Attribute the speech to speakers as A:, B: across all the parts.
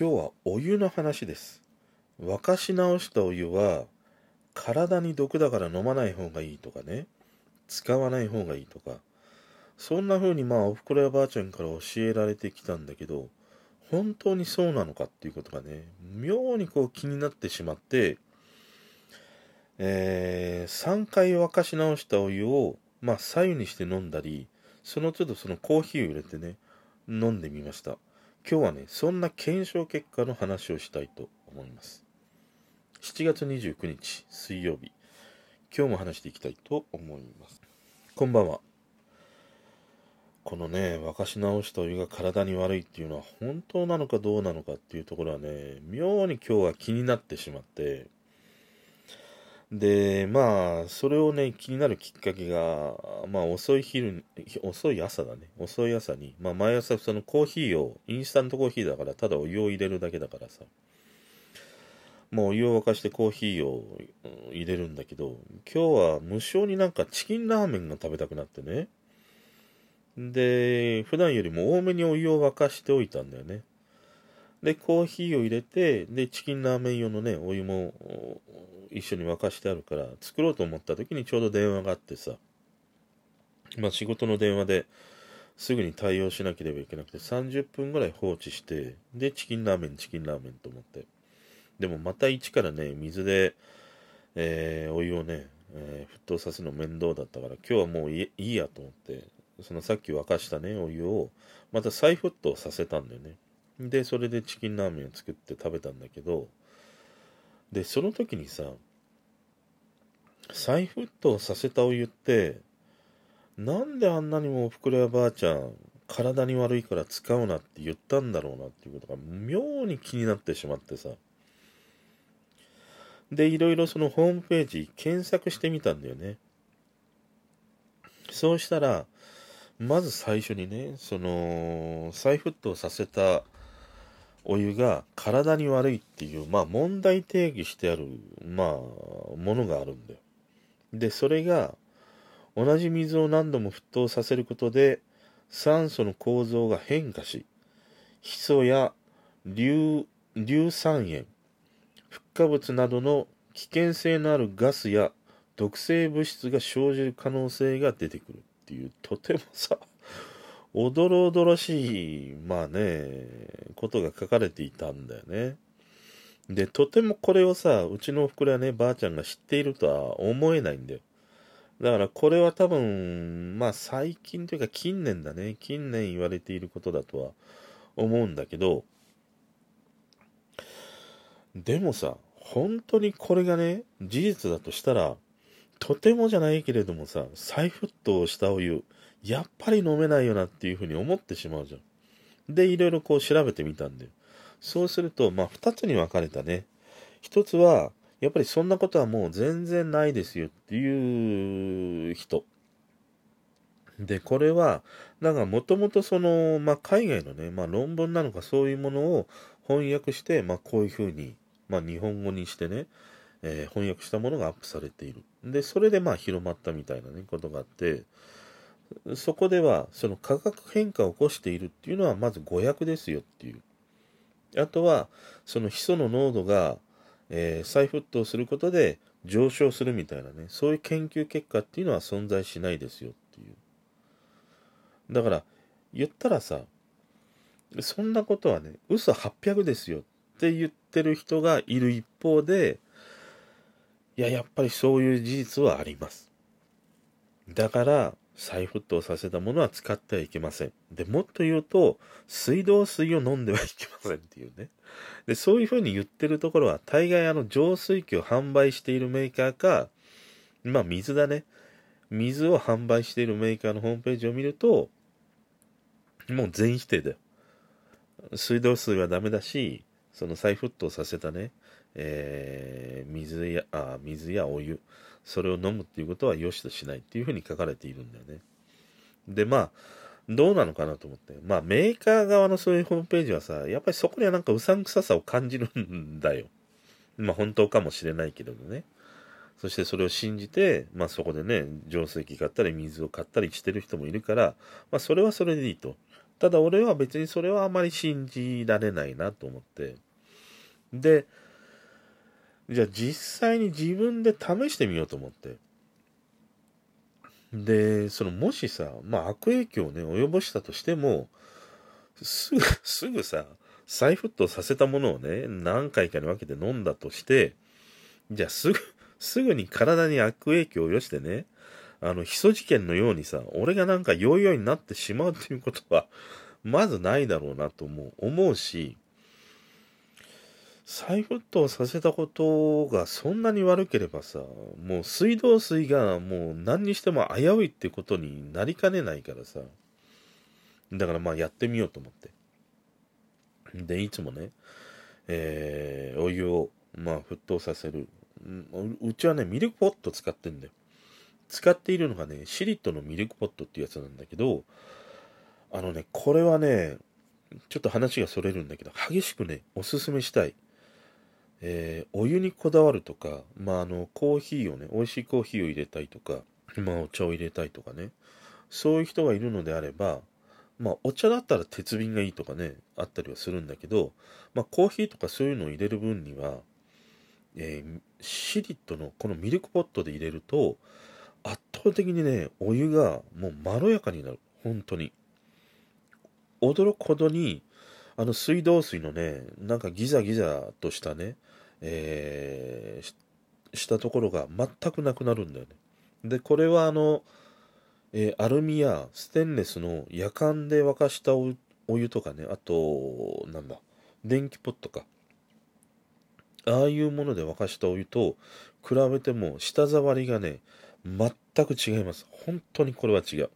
A: 今日はお湯の話です。沸かし直したお湯は体に毒だから飲まない方がいいとかね。使わない方がいいとか。そんな風にまあおふくろやばあちゃんから教えられてきたんだけど本当にそうなのかっていうことがね妙にこう気になってしまってえー、3回沸かし直したお湯をまあ左右にして飲んだりその都度そのコーヒーを入れてね飲んでみました。今日はねそんな検証結果の話をしたいと思います。7月29日水曜日。今日も話していきたいと思います。こんばんは。このね沸かし直したお湯が体に悪いっていうのは本当なのかどうなのかっていうところはね妙に今日は気になってしまってでまあそれをね気になるきっかけがまあ遅い昼遅い朝だね遅い朝に、まあ、毎朝そのコーヒーをインスタントコーヒーだからただお湯を入れるだけだからさもうお湯を沸かしてコーヒーを入れるんだけど、今日は無償になんかチキンラーメンが食べたくなってね。で、普段よりも多めにお湯を沸かしておいたんだよね。で、コーヒーを入れて、で、チキンラーメン用のね、お湯も一緒に沸かしてあるから、作ろうと思った時にちょうど電話があってさ、まあ仕事の電話ですぐに対応しなければいけなくて、30分ぐらい放置して、で、チキンラーメン、チキンラーメンと思って。でもまた一からね、水で、えー、お湯をね、えー、沸騰させるの面倒だったから、今日はもういいやと思って、そのさっき沸かしたね、お湯を、また再沸騰させたんだよね。で、それでチキンラーメンを作って食べたんだけど、で、その時にさ、再沸騰させたお湯って、なんであんなにもおふくろやばあちゃん、体に悪いから使うなって言ったんだろうなっていうことが妙に気になってしまってさ。で、いろいろそのホームページ検索してみたんだよね。そうしたら、まず最初にね、その、再沸騰させたお湯が体に悪いっていう、まあ問題定義してある、まあ、ものがあるんだよ。で、それが、同じ水を何度も沸騰させることで、酸素の構造が変化し、ヒ素や硫酸塩、フッ化物などの危険性のあるガスや毒性物質が生じる可能性が出てくるっていうとてもさおどろおどろしいまあねことが書かれていたんだよね。でとてもこれをさうちのおふくろやねばあちゃんが知っているとは思えないんだよ。だからこれは多分まあ最近というか近年だね。近年言われていることだとは思うんだけどでもさ、本当にこれがね、事実だとしたら、とてもじゃないけれどもさ、再沸騰したお湯、やっぱり飲めないよなっていうふうに思ってしまうじゃん。で、いろいろこう調べてみたんだよ。そうすると、まあ、二つに分かれたね。一つは、やっぱりそんなことはもう全然ないですよっていう人。で、これは、なんかもともとその、まあ、海外のね、まあ、論文なのかそういうものを翻訳して、まあ、こういうふうに、まあ、日本語にしてね、えー、翻訳したものがアップされている。で、それでまあ広まったみたいなね、ことがあって、そこでは、その価格変化を起こしているっていうのは、まず誤訳ですよっていう。あとは、そのヒ素の濃度が、えー、再沸騰することで上昇するみたいなね、そういう研究結果っていうのは存在しないですよっていう。だから、言ったらさ、そんなことはね、嘘800ですよって言ってる人がいる一方で、いや、やっぱりそういう事実はあります。だから、再沸騰させたものは使ってはいけません。で、もっと言うと、水道水を飲んではいけませんっていうね。で、そういうふうに言ってるところは、大概あの浄水器を販売しているメーカーか、まあ水だね。水を販売しているメーカーのホームページを見ると、もう全否定だよ。水道水はダメだし、その再沸騰させたね、えー、水や、あ、水やお湯、それを飲むっていうことは良しとしないっていうふうに書かれているんだよね。で、まあ、どうなのかなと思って。まあ、メーカー側のそういうホームページはさ、やっぱりそこにはなんかうさんくささを感じるんだよ。まあ、本当かもしれないけれどね。そしてそれを信じて、まあそこでね、浄水器買ったり水を買ったりしてる人もいるから、まあそれはそれでいいと。ただ俺は別にそれはあまり信じられないなと思って。で、じゃあ実際に自分で試してみようと思って。で、そのもしさ、まあ悪影響をね、及ぼしたとしても、すぐ、すぐさ、再沸騰させたものをね、何回かに分けて飲んだとして、じゃあすぐ、すぐに体に悪影響を及してね、あの、ヒ素事件のようにさ、俺がなんかヨーヨーになってしまうということは、まずないだろうなと思う、思うし、再沸騰させたことがそんなに悪ければさ、もう水道水がもう何にしても危ういってことになりかねないからさ、だからまあやってみようと思って。で、いつもね、えー、お湯をまあ沸騰させる。うちはね、ミルクポット使ってんだよ。使っているのがね、シリットのミルクポットっていうやつなんだけど、あのね、これはね、ちょっと話がそれるんだけど、激しくね、おすすめしたい。えー、お湯にこだわるとか、まあ、あの、コーヒーをね、美味しいコーヒーを入れたいとか、まあ、お茶を入れたいとかね、そういう人がいるのであれば、まあ、お茶だったら鉄瓶がいいとかね、あったりはするんだけど、まあ、コーヒーとかそういうのを入れる分には、えー、シリットのこのミルクポットで入れると、圧倒的にね、お湯がもうまろやかになる。本当に。驚くほどに、あの水道水のね、なんかギザギザとしたね、えー、したところが全くなくなるんだよね。で、これはあの、えー、アルミやステンレスの夜間で沸かしたお湯とかね、あと、なんだ、電気ポットか。ああいうもので沸かしたお湯と比べても舌触りがね、全く違います。本当にこれは違う。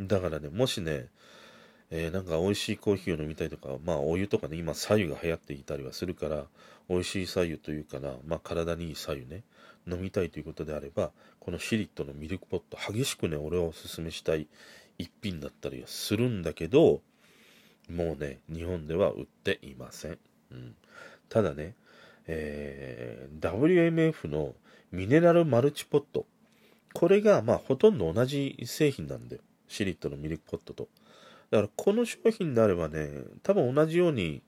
A: だからね、もしね、えー、なんか美味しいコーヒーを飲みたいとか、まあお湯とかね、今左右が流行っていたりはするから、美味しい左右というかな、まあ体にいい左右ね、飲みたいということであれば、このシリットのミルクポット、激しくね、俺はおすすめしたい一品だったりはするんだけど、もうね、日本では売っていません。うん、ただね、えー、WMF のミネラルマルチポット。これが、まあ、ほとんど同じ製品なんだよ。シリットのミルクポットと。だからこの商品であればね、多分同じように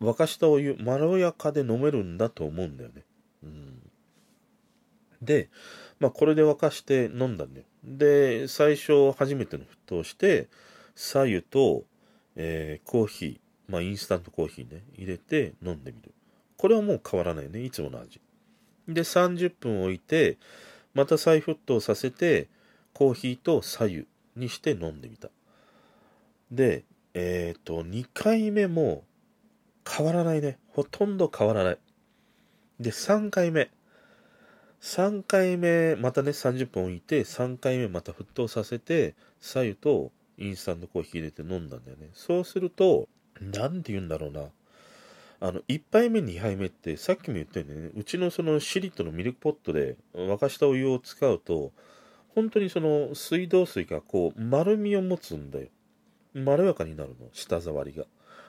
A: 沸かしたお湯、まろやかで飲めるんだと思うんだよね。うん、で、まあこれで沸かして飲んだんだよ。で、最初初めての沸騰して、左右と、えー、コーヒー、まあインスタントコーヒーね、入れて飲んでみる。これはもう変わらないね、いつもの味。で、30分置いて、また再沸騰させて、コーヒーと左右にして飲んでみた。で、えっ、ー、と、2回目も変わらないね。ほとんど変わらない。で、3回目。3回目、またね、30分置いて、3回目また沸騰させて、左右とインスタントコーヒー入れて飲んだんだよね。そうすると、なんて言うんだろうな。あの、1杯目、2杯目って、さっきも言ったよね、うちのそのシリットのミルクポットで沸かしたお湯を使うと、本当にその水道水がこう丸みを持つんだよ。まろやかになるの、舌触りが。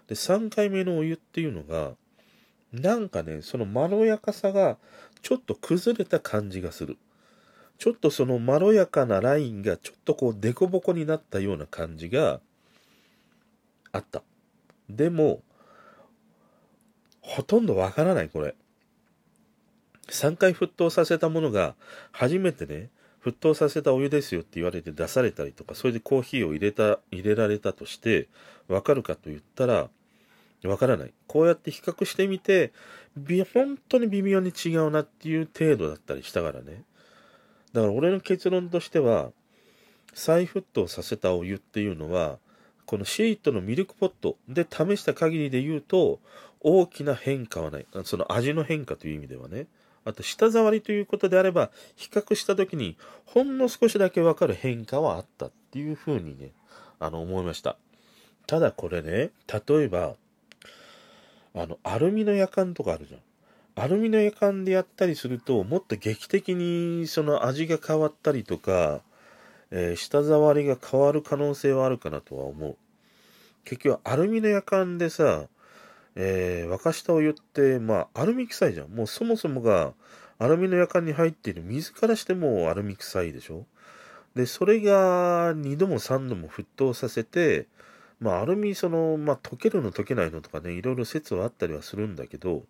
A: で、3回目のお湯っていうのが、なんかね、そのまろやかさがちょっと崩れた感じがする。ちょっとそのまろやかなラインがちょっとこう凸凹になったような感じがあった。でも、ほとんどわからない、これ。3回沸騰させたものが初めてね、沸騰させたお湯ですよって言われて出されたりとか、それでコーヒーを入れた、入れられたとして、わかるかと言ったら、わからない。こうやって比較してみて、本当に微妙に違うなっていう程度だったりしたからね。だから俺の結論としては、再沸騰させたお湯っていうのは、このシートのミルクポットで試した限りで言うと、大きな変化はない。その味の変化という意味ではね。あと、舌触りということであれば、比較した時に、ほんの少しだけわかる変化はあったっていうふうにね、あの、思いました。ただこれね、例えば、あの、アルミの夜間とかあるじゃん。アルミの夜間でやったりすると、もっと劇的にその味が変わったりとか、えー、舌触りが変わる可能性はあるかなとは思う。結局、アルミの夜間でさ、えー、沸かしたお湯って、まあ、アルミ臭いじゃん。もうそもそもが、アルミの夜間に入っている水からしてもアルミ臭いでしょ？で、それが2度も3度も沸騰させて、まあアルミその、まあ溶けるの溶けないのとかね、いろいろ説はあったりはするんだけど、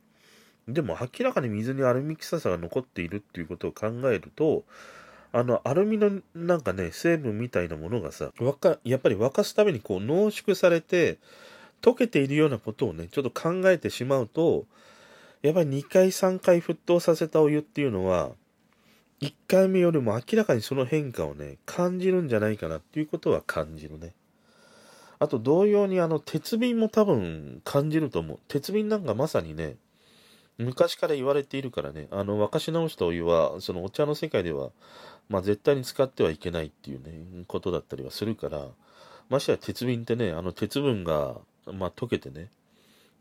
A: でも明らかに水にアルミ臭さが残っているっていうことを考えると、あの、アルミのなんかね、成分みたいなものがさ、やっぱり沸かすためにこう濃縮されて、溶けているようなことをね、ちょっと考えてしまうと、やっぱり2回3回沸騰させたお湯っていうのは、1回目よりも明らかにその変化をね、感じるんじゃないかなっていうことは感じるね。あと同様にあの、鉄瓶も多分感じると思う。鉄瓶なんかまさにね、昔から言われているからね、あの、沸かし直したお湯は、そのお茶の世界では、まあ絶対に使ってはいけないっていうね、ことだったりはするから、ましてや鉄瓶ってね、あの鉄分が、まあ溶けてね、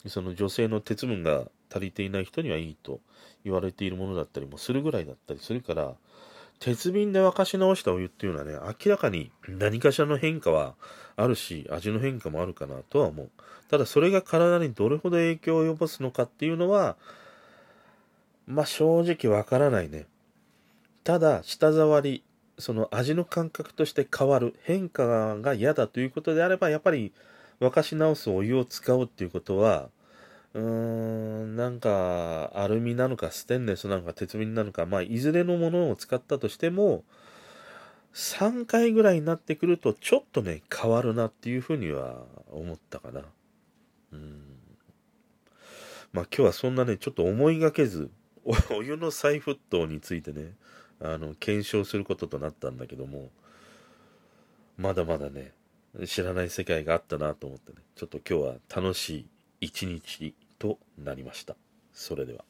A: その女性の鉄分が足りていない人にはいいと言われているものだったりもするぐらいだったりするから、鉄瓶で沸かし直したお湯っていうのはね、明らかに何かしらの変化はあるし、味の変化もあるかなとは思う。ただそれが体にどれほど影響を及ぼすのかっていうのは、まあ正直わからないね。ただ、舌触り、その味の感覚として変わる、変化が嫌だということであれば、やっぱり沸かし直すお湯を使うっていうことは、うーん、なんか、アルミなのか、ステンレスなのか、鉄瓶なのか、まあ、いずれのものを使ったとしても、3回ぐらいになってくると、ちょっとね、変わるなっていうふうには思ったかな。うん。まあ、今日はそんなね、ちょっと思いがけず、お湯の再沸騰についてね、あの、検証することとなったんだけども、まだまだね、知らない世界があったなと思ってね、ちょっと今日は楽しい一日となりました。それでは。